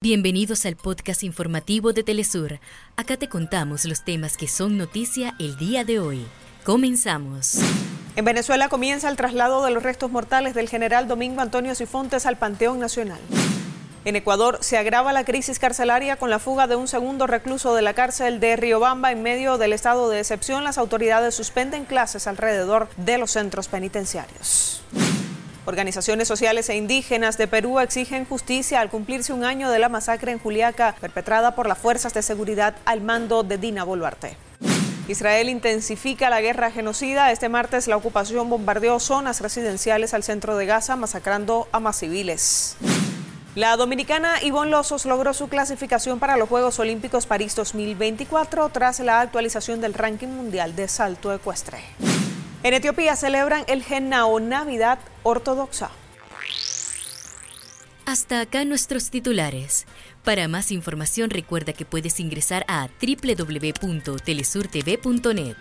Bienvenidos al podcast informativo de Telesur. Acá te contamos los temas que son noticia el día de hoy. Comenzamos. En Venezuela comienza el traslado de los restos mortales del general Domingo Antonio Cifontes al Panteón Nacional. En Ecuador se agrava la crisis carcelaria con la fuga de un segundo recluso de la cárcel de Riobamba en medio del estado de excepción. Las autoridades suspenden clases alrededor de los centros penitenciarios. Organizaciones sociales e indígenas de Perú exigen justicia al cumplirse un año de la masacre en Juliaca perpetrada por las fuerzas de seguridad al mando de Dina Boluarte. Israel intensifica la guerra genocida. Este martes la ocupación bombardeó zonas residenciales al centro de Gaza, masacrando a más civiles. La dominicana Ivonne Lozos logró su clasificación para los Juegos Olímpicos París 2024 tras la actualización del ranking mundial de salto ecuestre. En Etiopía celebran el Genao Navidad Ortodoxa. Hasta acá nuestros titulares. Para más información recuerda que puedes ingresar a www.telesurtv.net.